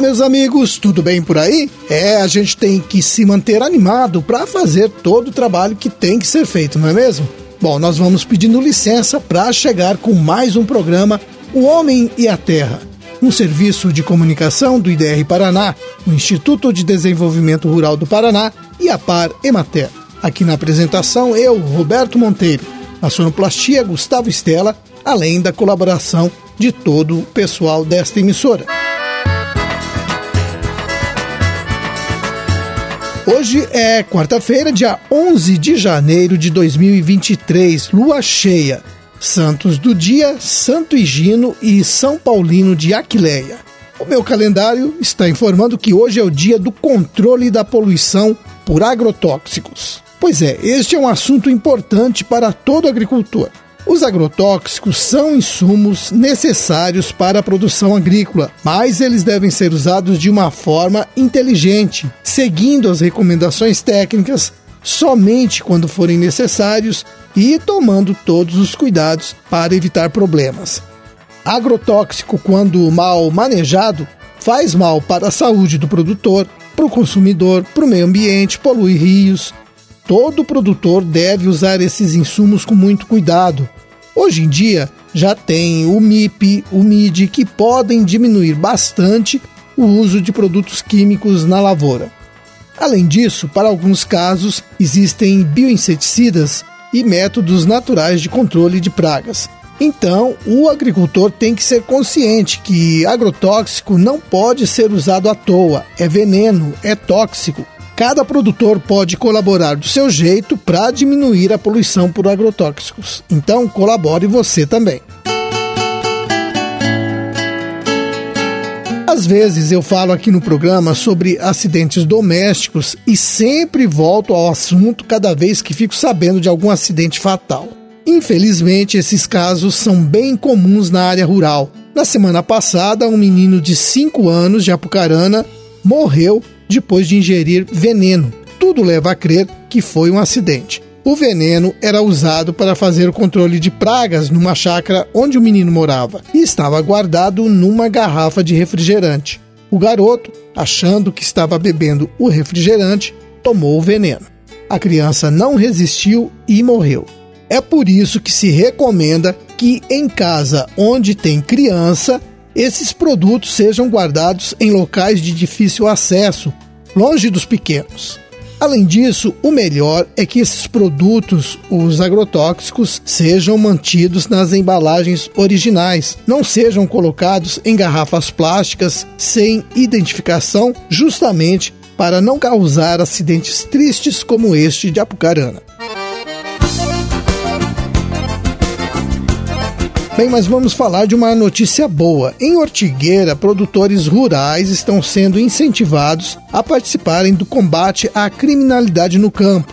Olá, meus amigos, tudo bem por aí? É, a gente tem que se manter animado para fazer todo o trabalho que tem que ser feito, não é mesmo? Bom, nós vamos pedindo licença para chegar com mais um programa O Homem e a Terra, um serviço de comunicação do IDR Paraná, o Instituto de Desenvolvimento Rural do Paraná e a Par Emater. Aqui na apresentação, eu, Roberto Monteiro, a sonoplastia Gustavo Estela, além da colaboração de todo o pessoal desta emissora. Hoje é quarta-feira, dia 11 de janeiro de 2023, lua cheia. Santos do dia, Santo Higino e São Paulino de Aquileia. O meu calendário está informando que hoje é o dia do controle da poluição por agrotóxicos. Pois é, este é um assunto importante para todo agricultor. Os agrotóxicos são insumos necessários para a produção agrícola, mas eles devem ser usados de uma forma inteligente, seguindo as recomendações técnicas somente quando forem necessários e tomando todos os cuidados para evitar problemas. Agrotóxico, quando mal manejado, faz mal para a saúde do produtor, para o consumidor, para o meio ambiente, polui rios, todo produtor deve usar esses insumos com muito cuidado. Hoje em dia, já tem o MIP, o MID, que podem diminuir bastante o uso de produtos químicos na lavoura. Além disso, para alguns casos, existem bioinseticidas e métodos naturais de controle de pragas. Então, o agricultor tem que ser consciente que agrotóxico não pode ser usado à toa, é veneno, é tóxico Cada produtor pode colaborar do seu jeito para diminuir a poluição por agrotóxicos. Então, colabore você também. Às vezes eu falo aqui no programa sobre acidentes domésticos e sempre volto ao assunto cada vez que fico sabendo de algum acidente fatal. Infelizmente, esses casos são bem comuns na área rural. Na semana passada, um menino de 5 anos de Apucarana morreu depois de ingerir veneno. Tudo leva a crer que foi um acidente. O veneno era usado para fazer o controle de pragas numa chácara onde o menino morava e estava guardado numa garrafa de refrigerante. O garoto, achando que estava bebendo o refrigerante, tomou o veneno. A criança não resistiu e morreu. É por isso que se recomenda que em casa onde tem criança esses produtos sejam guardados em locais de difícil acesso, longe dos pequenos. Além disso, o melhor é que esses produtos, os agrotóxicos, sejam mantidos nas embalagens originais, não sejam colocados em garrafas plásticas sem identificação, justamente para não causar acidentes tristes como este de Apucarana. Bem, mas vamos falar de uma notícia boa. Em Ortigueira, produtores rurais estão sendo incentivados a participarem do combate à criminalidade no campo.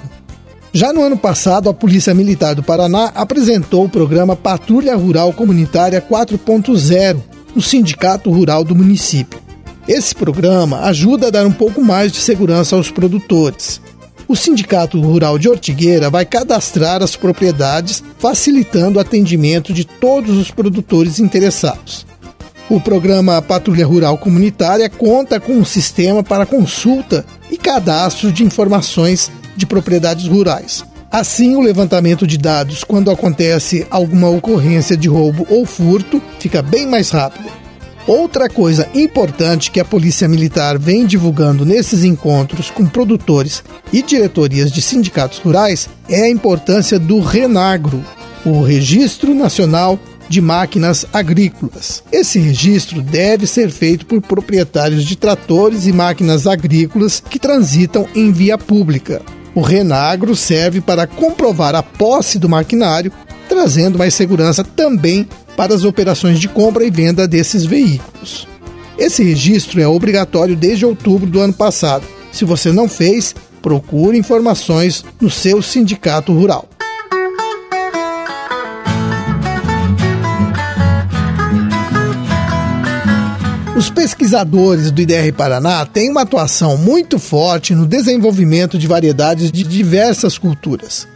Já no ano passado, a Polícia Militar do Paraná apresentou o programa Patrulha Rural Comunitária 4.0 no Sindicato Rural do município. Esse programa ajuda a dar um pouco mais de segurança aos produtores o Sindicato Rural de Ortigueira vai cadastrar as propriedades, facilitando o atendimento de todos os produtores interessados. O programa Patrulha Rural Comunitária conta com um sistema para consulta e cadastro de informações de propriedades rurais. Assim, o levantamento de dados quando acontece alguma ocorrência de roubo ou furto fica bem mais rápido. Outra coisa importante que a Polícia Militar vem divulgando nesses encontros com produtores e diretorias de sindicatos rurais é a importância do Renagro, o Registro Nacional de Máquinas Agrícolas. Esse registro deve ser feito por proprietários de tratores e máquinas agrícolas que transitam em via pública. O Renagro serve para comprovar a posse do maquinário, trazendo mais segurança também para as operações de compra e venda desses veículos. Esse registro é obrigatório desde outubro do ano passado. Se você não fez, procure informações no seu sindicato rural. Os pesquisadores do IDR Paraná têm uma atuação muito forte no desenvolvimento de variedades de diversas culturas.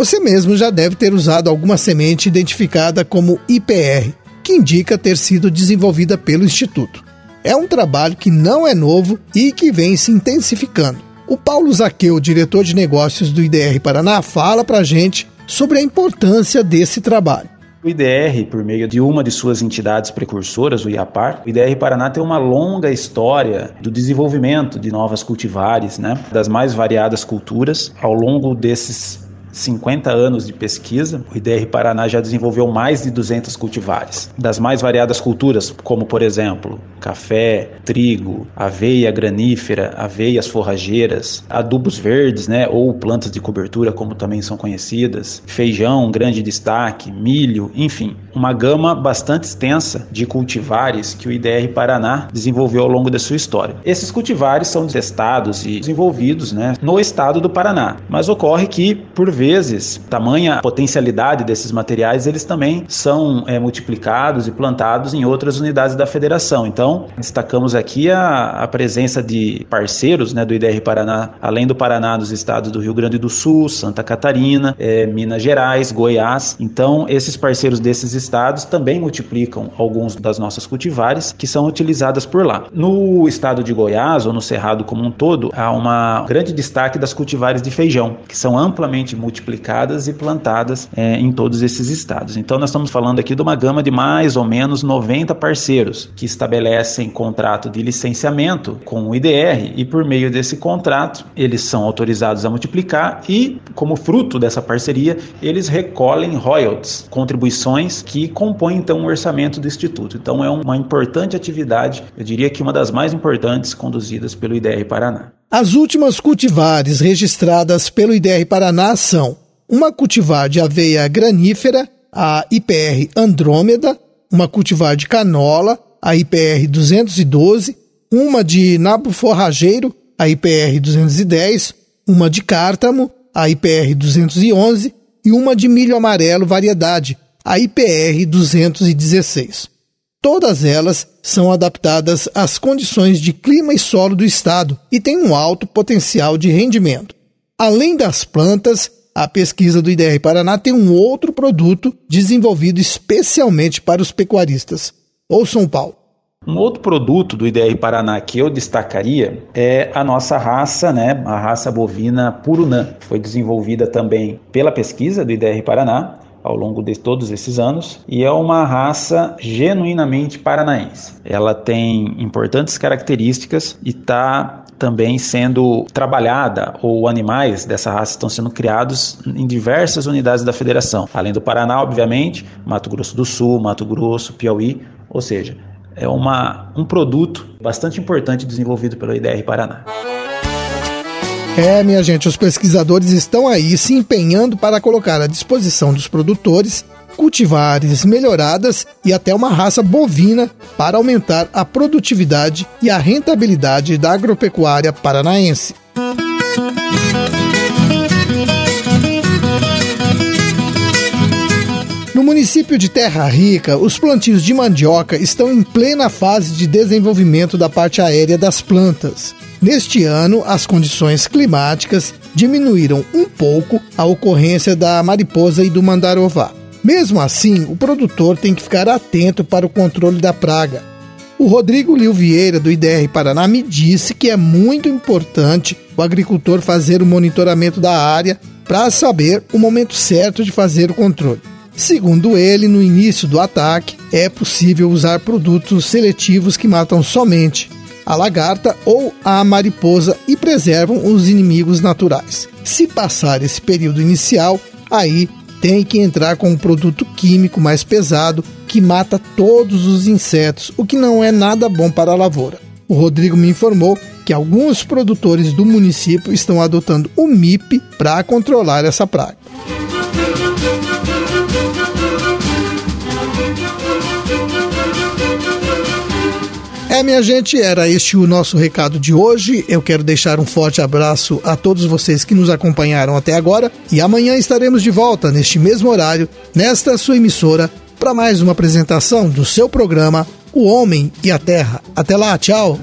Você mesmo já deve ter usado alguma semente identificada como IPR, que indica ter sido desenvolvida pelo Instituto. É um trabalho que não é novo e que vem se intensificando. O Paulo Zaqueu, diretor de negócios do IDR Paraná, fala para a gente sobre a importância desse trabalho. O IDR, por meio de uma de suas entidades precursoras, o IAPAR, o IDR Paraná tem uma longa história do desenvolvimento de novas cultivares, né, das mais variadas culturas. Ao longo desses 50 anos de pesquisa, o IDR Paraná já desenvolveu mais de 200 cultivares, das mais variadas culturas, como por exemplo, café, trigo, aveia granífera, aveias forrageiras, adubos verdes, né, ou plantas de cobertura, como também são conhecidas, feijão, grande destaque, milho, enfim, uma gama bastante extensa de cultivares que o IDR Paraná desenvolveu ao longo da sua história. Esses cultivares são testados e desenvolvidos, né, no estado do Paraná, mas ocorre que por vezes, tamanha potencialidade desses materiais, eles também são é, multiplicados e plantados em outras unidades da federação. Então, destacamos aqui a, a presença de parceiros né, do IDR Paraná, além do Paraná, dos estados do Rio Grande do Sul, Santa Catarina, é, Minas Gerais, Goiás. Então, esses parceiros desses estados também multiplicam alguns das nossas cultivares que são utilizadas por lá. No estado de Goiás, ou no Cerrado como um todo, há um grande destaque das cultivares de feijão, que são amplamente multiplicadas e plantadas é, em todos esses estados. Então, nós estamos falando aqui de uma gama de mais ou menos 90 parceiros que estabelecem contrato de licenciamento com o IDR e, por meio desse contrato, eles são autorizados a multiplicar e, como fruto dessa parceria, eles recolhem royalties, contribuições que compõem então o orçamento do Instituto. Então, é uma importante atividade, eu diria que uma das mais importantes conduzidas pelo IDR Paraná. As últimas cultivares registradas pelo IDR Paraná são uma cultivar de aveia granífera, a IPR Andrômeda, uma cultivar de canola, a IPR 212, uma de nabo forrageiro, a IPR 210, uma de cártamo, a IPR 211 e uma de milho amarelo variedade, a IPR 216. Todas elas são adaptadas às condições de clima e solo do estado e têm um alto potencial de rendimento. Além das plantas, a pesquisa do IDR Paraná tem um outro produto desenvolvido especialmente para os pecuaristas. Ou São Paulo. Um outro produto do IDR Paraná que eu destacaria é a nossa raça, né, a raça bovina Purunã. Foi desenvolvida também pela pesquisa do IDR Paraná ao longo de todos esses anos e é uma raça genuinamente paranaense. Ela tem importantes características e está também sendo trabalhada, ou animais dessa raça estão sendo criados em diversas unidades da federação, além do Paraná, obviamente, Mato Grosso do Sul, Mato Grosso, Piauí, ou seja, é uma, um produto bastante importante desenvolvido pelo IDR Paraná. É, minha gente, os pesquisadores estão aí se empenhando para colocar à disposição dos produtores cultivares melhoradas e até uma raça bovina para aumentar a produtividade e a rentabilidade da agropecuária paranaense. No município de Terra Rica, os plantios de mandioca estão em plena fase de desenvolvimento da parte aérea das plantas. Neste ano, as condições climáticas diminuíram um pouco a ocorrência da mariposa e do mandarová. Mesmo assim, o produtor tem que ficar atento para o controle da praga. O Rodrigo Lil Vieira, do IDR Paraná, me disse que é muito importante o agricultor fazer o monitoramento da área para saber o momento certo de fazer o controle. Segundo ele, no início do ataque, é possível usar produtos seletivos que matam somente a lagarta ou a mariposa e preservam os inimigos naturais. Se passar esse período inicial, aí tem que entrar com um produto químico mais pesado que mata todos os insetos, o que não é nada bom para a lavoura. O Rodrigo me informou que alguns produtores do município estão adotando o MIP para controlar essa praga. É, minha gente, era este o nosso recado de hoje. Eu quero deixar um forte abraço a todos vocês que nos acompanharam até agora e amanhã estaremos de volta neste mesmo horário, nesta sua emissora, para mais uma apresentação do seu programa O Homem e a Terra. Até lá, tchau.